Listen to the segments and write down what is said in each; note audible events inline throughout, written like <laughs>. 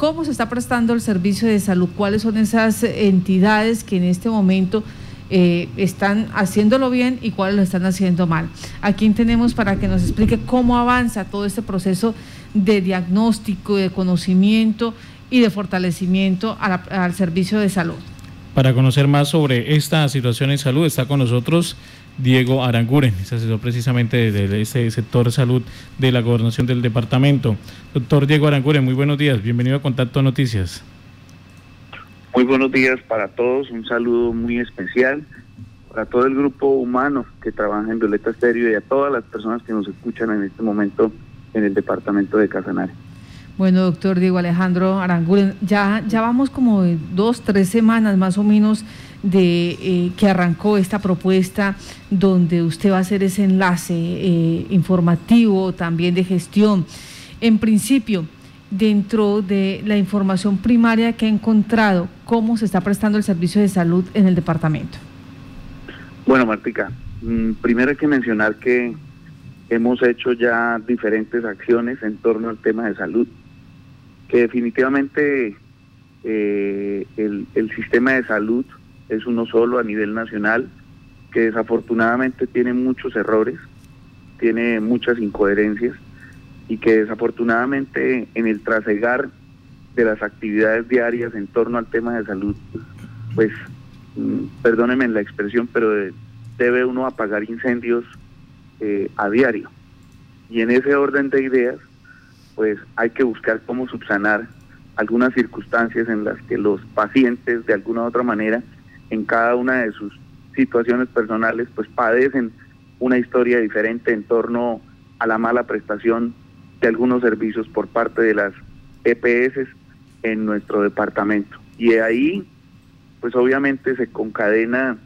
¿Cómo se está prestando el servicio de salud? ¿Cuáles son esas entidades que en este momento eh, están haciéndolo bien y cuáles lo están haciendo mal? ¿A quién tenemos para que nos explique cómo avanza todo este proceso de diagnóstico, de conocimiento y de fortalecimiento al servicio de salud? Para conocer más sobre esta situación en salud está con nosotros Diego Aranguren, es asesor precisamente de ese sector salud de la gobernación del departamento. Doctor Diego Aranguren, muy buenos días, bienvenido a Contacto Noticias. Muy buenos días para todos, un saludo muy especial para todo el grupo humano que trabaja en Violeta Estéreo y a todas las personas que nos escuchan en este momento en el departamento de Casanare. Bueno, doctor Diego Alejandro Aranguren, ya, ya vamos como dos, tres semanas más o menos de eh, que arrancó esta propuesta donde usted va a hacer ese enlace eh, informativo, también de gestión. En principio, dentro de la información primaria que ha encontrado, ¿cómo se está prestando el servicio de salud en el departamento? Bueno, Martica, mm, primero hay que mencionar que hemos hecho ya diferentes acciones en torno al tema de salud, que definitivamente eh, el, el sistema de salud es uno solo a nivel nacional, que desafortunadamente tiene muchos errores, tiene muchas incoherencias y que desafortunadamente en el trasegar de las actividades diarias en torno al tema de salud, pues mm, perdónenme la expresión, pero debe uno apagar incendios eh, a diario. Y en ese orden de ideas, pues hay que buscar cómo subsanar algunas circunstancias en las que los pacientes de alguna u otra manera en cada una de sus situaciones personales, pues padecen una historia diferente en torno a la mala prestación de algunos servicios por parte de las EPS en nuestro departamento. Y ahí, pues obviamente se concadena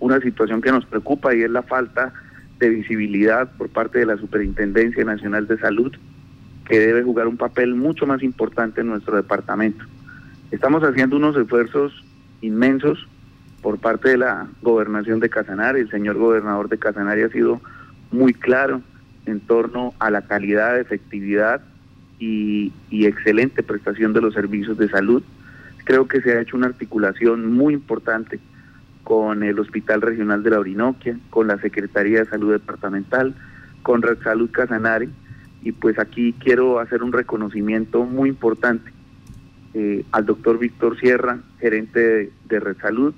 una situación que nos preocupa y es la falta de visibilidad por parte de la Superintendencia Nacional de Salud, que debe jugar un papel mucho más importante en nuestro departamento. Estamos haciendo unos esfuerzos inmensos por parte de la gobernación de Casanare. El señor gobernador de Casanare ha sido muy claro en torno a la calidad, efectividad y, excelente prestación de los servicios de salud. Creo que se ha hecho una articulación muy importante con el Hospital Regional de la Orinoquia, con la Secretaría de Salud Departamental, con Red Salud Casanare, y pues aquí quiero hacer un reconocimiento muy importante eh, al doctor Víctor Sierra, gerente de, Red Salud,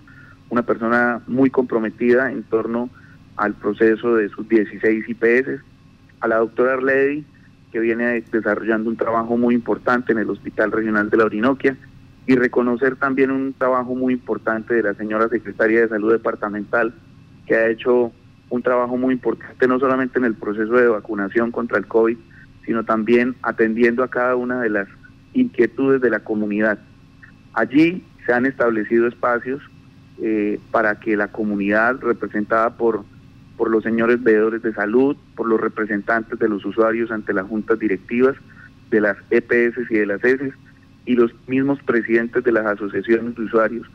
una persona muy comprometida en torno al proceso de sus 16 IPS, a la doctora Arledi, que viene desarrollando un trabajo muy importante en el Hospital Regional de la Orinoquia, y reconocer también un trabajo muy importante de la señora Secretaria de Salud Departamental, que ha hecho un trabajo muy importante no solamente en el proceso de vacunación contra el COVID, sino también atendiendo a cada una de las inquietudes de la comunidad. Allí se han establecido espacios eh, para que la comunidad representada por, por los señores veedores de salud, por los representantes de los usuarios ante las juntas directivas de las EPS y de las ESES y los mismos presidentes de las asociaciones de usuarios,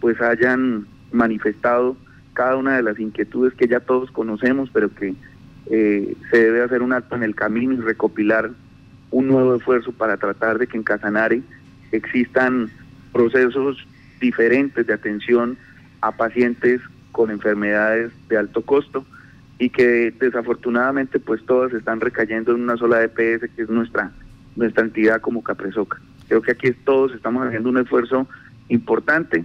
pues hayan manifestado cada una de las inquietudes que ya todos conocemos, pero que eh, se debe hacer un acto en el camino y recopilar un nuevo esfuerzo para tratar de que en Casanare existan procesos diferentes de atención a pacientes con enfermedades de alto costo y que desafortunadamente pues todas están recayendo en una sola EPS que es nuestra nuestra entidad como Capresoca. Creo que aquí todos estamos haciendo un esfuerzo importante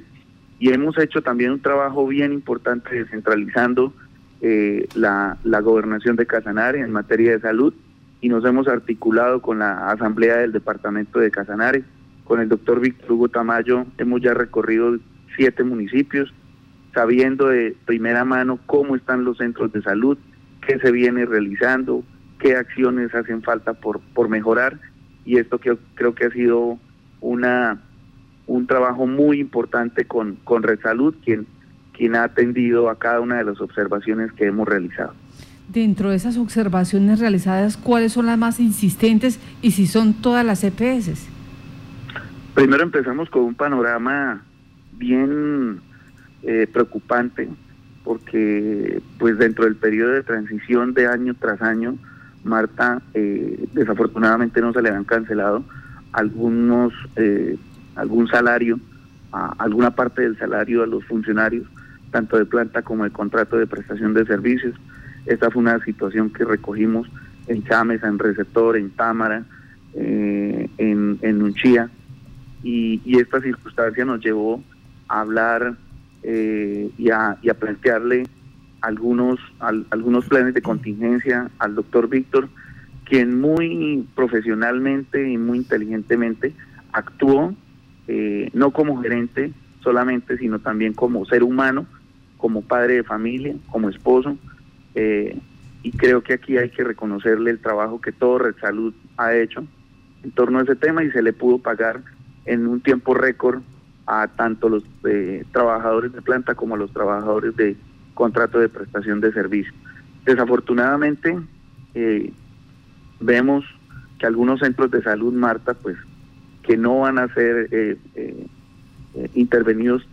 y hemos hecho también un trabajo bien importante descentralizando eh, la, la gobernación de Casanare en materia de salud y nos hemos articulado con la Asamblea del Departamento de Casanare, con el doctor Víctor Hugo Tamayo, hemos ya recorrido siete municipios, sabiendo de primera mano cómo están los centros de salud, qué se viene realizando, qué acciones hacen falta por, por mejorar, y esto que creo que ha sido una un trabajo muy importante con, con Red Salud, quien, quien ha atendido a cada una de las observaciones que hemos realizado dentro de esas observaciones realizadas, cuáles son las más insistentes y si son todas las EPS? Primero empezamos con un panorama bien eh, preocupante, porque pues dentro del periodo de transición de año tras año, Marta eh, desafortunadamente no se le han cancelado algunos eh, algún salario, alguna parte del salario a los funcionarios, tanto de planta como de contrato de prestación de servicios. Esta fue una situación que recogimos en Chames, en Receptor, en Támara, eh, en, en Unchía, y, esta circunstancia nos llevó a hablar eh, y, a, plantearle algunos, algunos planes de contingencia al doctor Víctor, quien muy profesionalmente y muy inteligentemente actuó, eh, no como gerente solamente, sino también como ser humano, como padre de familia, como esposo. Eh, y creo que aquí hay que reconocerle el trabajo que todo Red Salud ha hecho en torno a ese tema y se le pudo pagar en un tiempo récord a tanto los eh, trabajadores de planta como a los trabajadores de contrato de prestación de servicio. Desafortunadamente, eh, vemos que algunos centros de salud, Marta, pues que no van a ser eh, intervenidos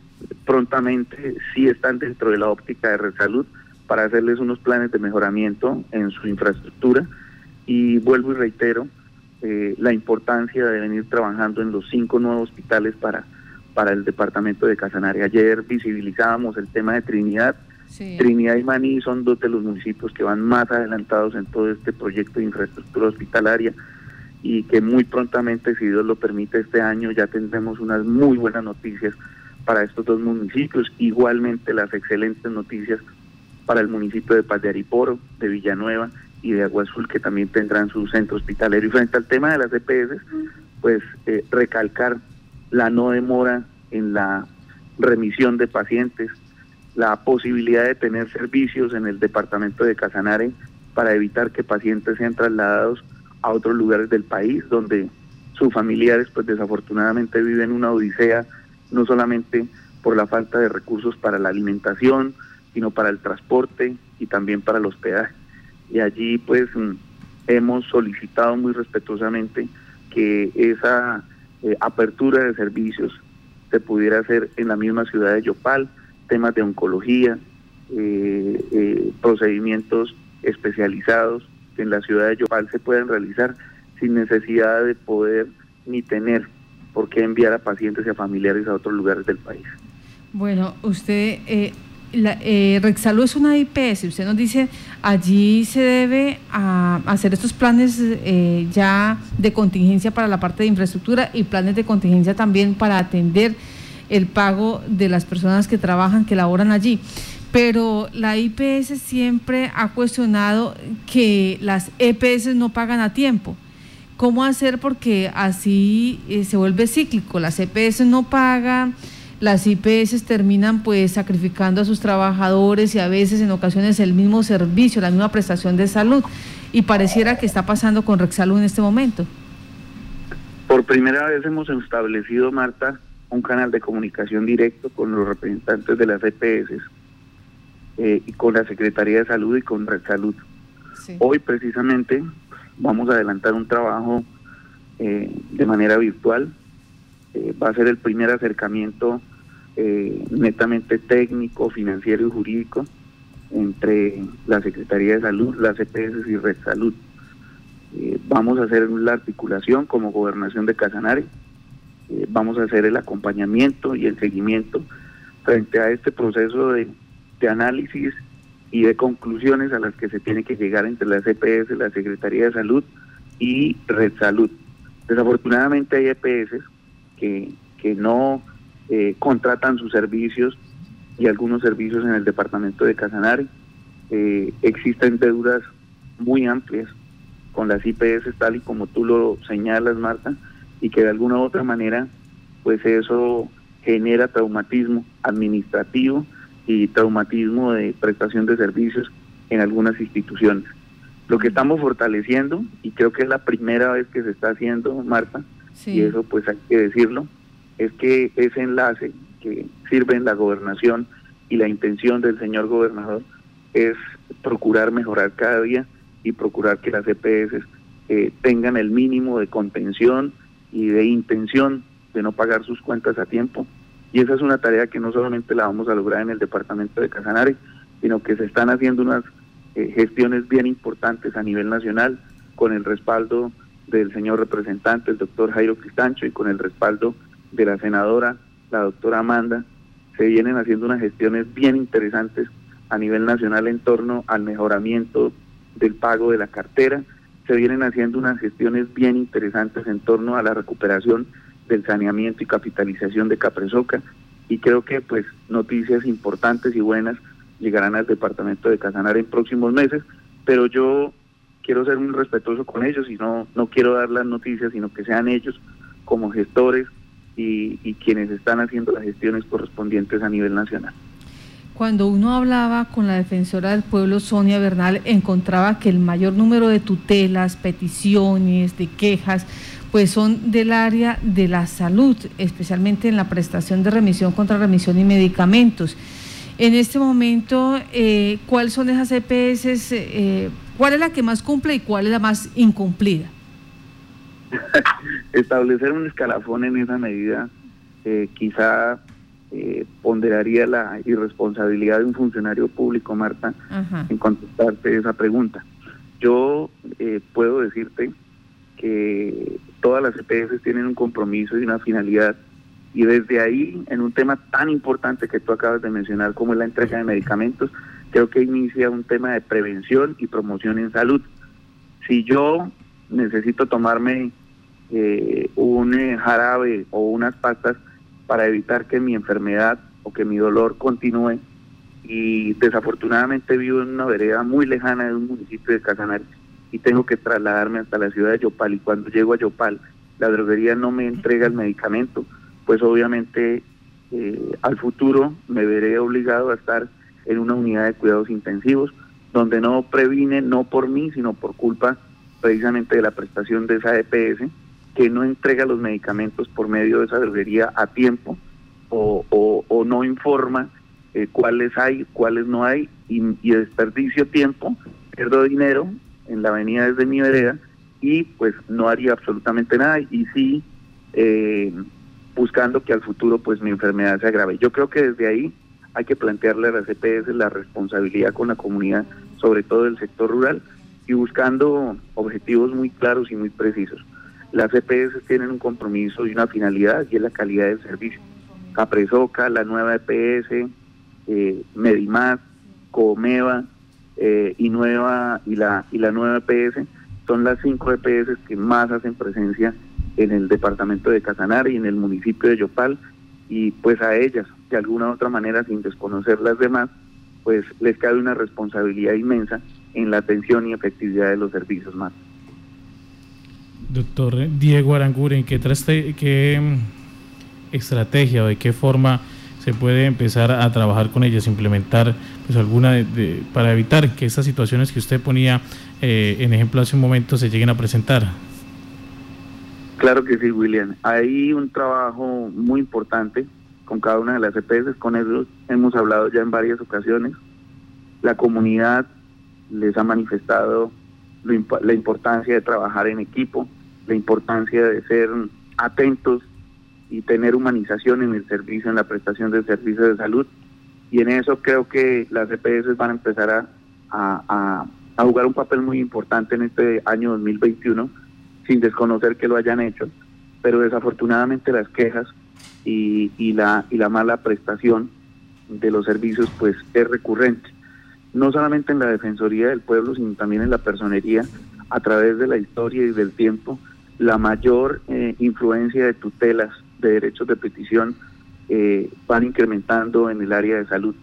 prontamente, sí están dentro de la óptica de Red Salud para hacerles unos planes de mejoramiento en su infraestructura. Y vuelvo y reitero, eh, la importancia de venir trabajando en los cinco nuevos hospitales para, para el departamento de Casanare. Ayer visibilizábamos el tema de Trinidad. Trinidad y Maní son dos de los municipios que van más adelantados en todo este proyecto de infraestructura hospitalaria y que muy prontamente, si Dios lo permite, este año ya tendremos unas muy buenas noticias para estos dos municipios. Igualmente las excelentes noticias para el municipio de Paz de Ariporo, de Villanueva y de Agua Azul que también tendrán su centro hospitalario. Y frente al tema de las EPS, pues eh, recalcar la no demora en la remisión de pacientes, la posibilidad de tener servicios en el departamento de Casanare para evitar que pacientes sean trasladados a otros lugares del país donde sus familiares pues desafortunadamente viven una odisea no solamente por la falta de recursos para la alimentación, sino para el transporte y también para los hospedaje. Y allí pues mm, hemos solicitado muy respetuosamente que esa eh, apertura de servicios se pudiera hacer en la misma ciudad de Yopal, temas de oncología, eh, eh, procedimientos especializados que en la ciudad de Yopal se pueden realizar sin necesidad de poder ni tener por qué enviar a pacientes y a familiares a otros lugares del país. Bueno, usted la, eh, es una IPS, usted nos dice, allí se debe a, hacer estos planes eh, ya de contingencia para la parte de infraestructura y planes de contingencia también para atender el pago de las personas que trabajan, que laboran allí. Pero la IPS siempre ha cuestionado que las EPS no pagan a tiempo. ¿Cómo hacer? Porque así eh, se vuelve cíclico. Las EPS no pagan las IPS terminan pues sacrificando a sus trabajadores y a veces en ocasiones el mismo servicio, la misma prestación de salud. Y pareciera que está pasando con Rexalud en este momento. Por primera vez hemos establecido, Marta, un canal de comunicación directo con los representantes de las EPS eh, y con la Secretaría de Salud y con Rexalud. Hoy precisamente vamos a adelantar un trabajo eh, de manera virtual. Eh, va a ser el primer acercamiento eh, netamente técnico, financiero y jurídico entre la Secretaría de Salud, las EPS y Red Salud. Eh, vamos a hacer la articulación como gobernación de Casanare, eh, vamos a hacer el acompañamiento y el seguimiento frente a este proceso de, análisis y de conclusiones a las que se tiene que llegar entre las EPS, la Secretaría de Salud y Red Salud. Desafortunadamente hay EPS que, que no eh, contratan sus servicios y algunos servicios en el departamento de Casanare. Eh, existen deudas muy amplias con las IPS tal y como tú lo señalas, Marta, y que de alguna u otra manera, pues eso genera traumatismo administrativo y traumatismo de prestación de servicios en algunas instituciones. Lo que estamos fortaleciendo, y creo que es la primera vez que se está haciendo, Marta, y eso pues hay que decirlo, es que ese enlace que sirve en la gobernación y la intención del señor gobernador es procurar mejorar cada día y procurar que las EPS eh, tengan el mínimo de contención y de intención de no pagar sus cuentas a tiempo. Y esa es una tarea que no solamente la vamos a lograr en el departamento de Casanare, sino que se están haciendo unas eh, gestiones bien importantes a nivel nacional con el respaldo del señor representante, el doctor Jairo Cristancho, y con el respaldo de la senadora, la doctora Amanda, se vienen haciendo unas gestiones bien interesantes a nivel nacional en torno al mejoramiento del pago de la cartera. Se vienen haciendo unas gestiones bien interesantes en torno a la recuperación del saneamiento y capitalización de Capresoca y creo que pues noticias importantes y buenas llegarán al departamento de Casanare en próximos meses, pero yo quiero ser muy respetuoso con ellos y no, no quiero dar las noticias, sino que sean ellos como gestores y, quienes están haciendo las gestiones correspondientes a nivel nacional. Cuando uno hablaba con la defensora del pueblo, Sonia Bernal, encontraba que el mayor número de tutelas, peticiones, de quejas, pues son del área de la salud, especialmente en la prestación de remisión contra remisión y medicamentos. En este momento, eh, ¿cuáles son esas EPS? Eh, ¿Cuál es la que más cumple y cuál es la más incumplida? <laughs> Establecer un escalafón en esa medida eh, quizá eh, ponderaría la irresponsabilidad de un funcionario público, Marta, en contestarte esa pregunta. Yo eh, puedo decirte que todas las EPS tienen un compromiso y una finalidad y desde ahí, en un tema tan importante que tú acabas de mencionar como es la entrega de medicamentos, creo que inicia un tema de prevención y promoción en salud. Si yo necesito tomarme eh, un eh, jarabe o unas pastas para evitar que mi enfermedad o que mi dolor continúe, y desafortunadamente vivo en una vereda muy lejana de un municipio de Casanare y tengo que trasladarme hasta la ciudad de Yopal y cuando llego a Yopal la droguería no me entrega el medicamento, pues obviamente eh, al futuro me veré obligado a estar en una unidad de cuidados intensivos, donde no previne, no por mí, sino por culpa precisamente de la prestación de esa EPS, que no entrega los medicamentos por medio de esa droguería a tiempo o, no informa eh, cuáles hay, cuáles no hay, y, desperdicio tiempo, pierdo dinero en la avenida desde mi vereda y pues no haría absolutamente nada y sí eh, buscando que al futuro pues mi enfermedad se agrave. Yo creo que desde ahí hay que plantearle a las EPS la responsabilidad con la comunidad, sobre todo del sector rural, y buscando objetivos muy claros y muy precisos. Las EPS tienen un compromiso y una finalidad y es la calidad del servicio. Capresoca, la nueva EPS, eh, Comeva eh, y nueva y la y la nueva EPS son las cinco EPS que más hacen presencia en el departamento de Casanare y en el municipio de Yopal y pues a ellas, de alguna u otra manera, sin desconocer las demás, pues les cabe una responsabilidad inmensa en la atención y efectividad de los servicios más. Doctor Diego Aranguren, ¿qué, qué mm, estrategia o de qué forma se puede empezar a trabajar con ellas, implementar pues alguna de, para evitar que estas situaciones que usted ponía eh, en ejemplo hace un momento se lleguen a presentar? Claro que sí, William. Hay un trabajo muy importante con cada una de las EPS, con ellos hemos hablado ya en varias ocasiones. La comunidad les ha manifestado la importancia de trabajar en equipo, la importancia de ser atentos y tener humanización en el servicio, en la prestación del servicio de salud. Y en eso creo que las EPS van a empezar a, a, a jugar un papel muy importante en este año 2021 sin desconocer que lo hayan hecho, pero desafortunadamente las quejas y, y, la, y la mala prestación de los servicios pues es recurrente, no solamente en la Defensoría del Pueblo, sino también en la personería, a través de la historia y del tiempo, la mayor eh, influencia de tutelas de derechos de petición eh, van incrementando en el área de salud.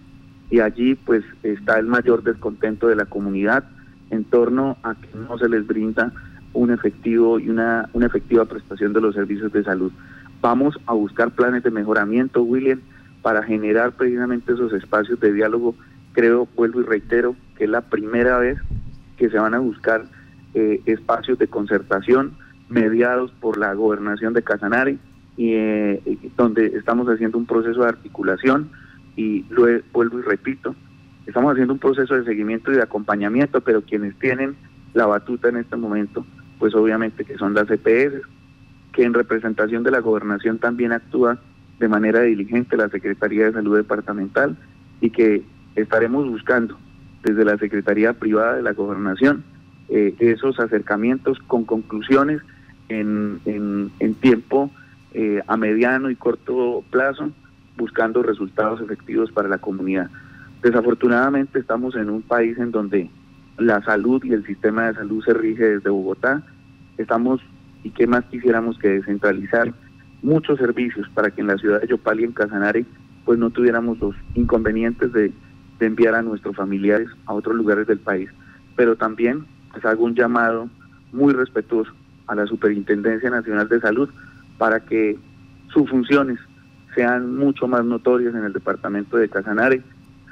Y allí pues está el mayor descontento de la comunidad en torno a que no se les brinda un efectivo y una, una efectiva prestación de los servicios de salud. Vamos a buscar planes de mejoramiento, William, para generar precisamente esos espacios de diálogo. Creo, vuelvo y reitero, que es la primera vez que se van a buscar eh, espacios de concertación mediados por la gobernación de Casanare, y, eh, donde estamos haciendo un proceso de articulación y lo vuelvo y repito, estamos haciendo un proceso de seguimiento y de acompañamiento, pero quienes tienen la batuta en este momento pues obviamente que son las EPS, que en representación de la gobernación también actúa de manera diligente la Secretaría de Salud Departamental y que estaremos buscando desde la Secretaría Privada de la Gobernación eh, esos acercamientos con conclusiones en, en, tiempo eh, a mediano y corto plazo, buscando resultados efectivos para la comunidad. Desafortunadamente estamos en un país en donde la salud y el sistema de salud se rige desde Bogotá. Estamos, y qué más quisiéramos que descentralizar muchos servicios para que en la ciudad de Yopal y en Casanare pues no tuviéramos los inconvenientes de, enviar a nuestros familiares a otros lugares del país. Pero también pues hago un llamado muy respetuoso a la Superintendencia Nacional de Salud para que sus funciones sean mucho más notorias en el departamento de Casanare,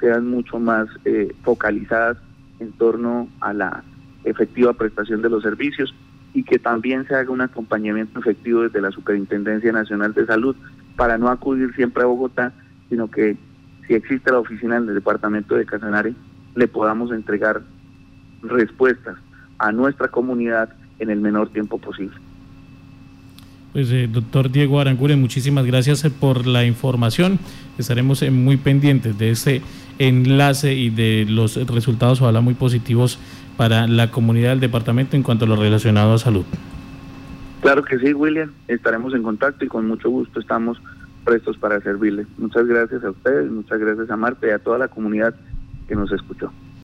sean mucho más eh, focalizadas en torno a la efectiva prestación de los servicios y que también se haga un acompañamiento efectivo desde la Superintendencia Nacional de Salud para no acudir siempre a Bogotá, sino que si existe la oficina del departamento de Casanare, le podamos entregar respuestas a nuestra comunidad en el menor tiempo posible. Pues eh, doctor Diego Aranguren, muchísimas gracias eh, por la información. Estaremos eh, muy pendientes de este enlace y de los resultados, ojalá muy positivos para la comunidad del departamento en cuanto a lo relacionado a salud. Claro que sí, William. Estaremos en contacto y con mucho gusto estamos prestos para servirle. Muchas gracias a ustedes, muchas gracias a Marta y a toda la comunidad que nos escuchó.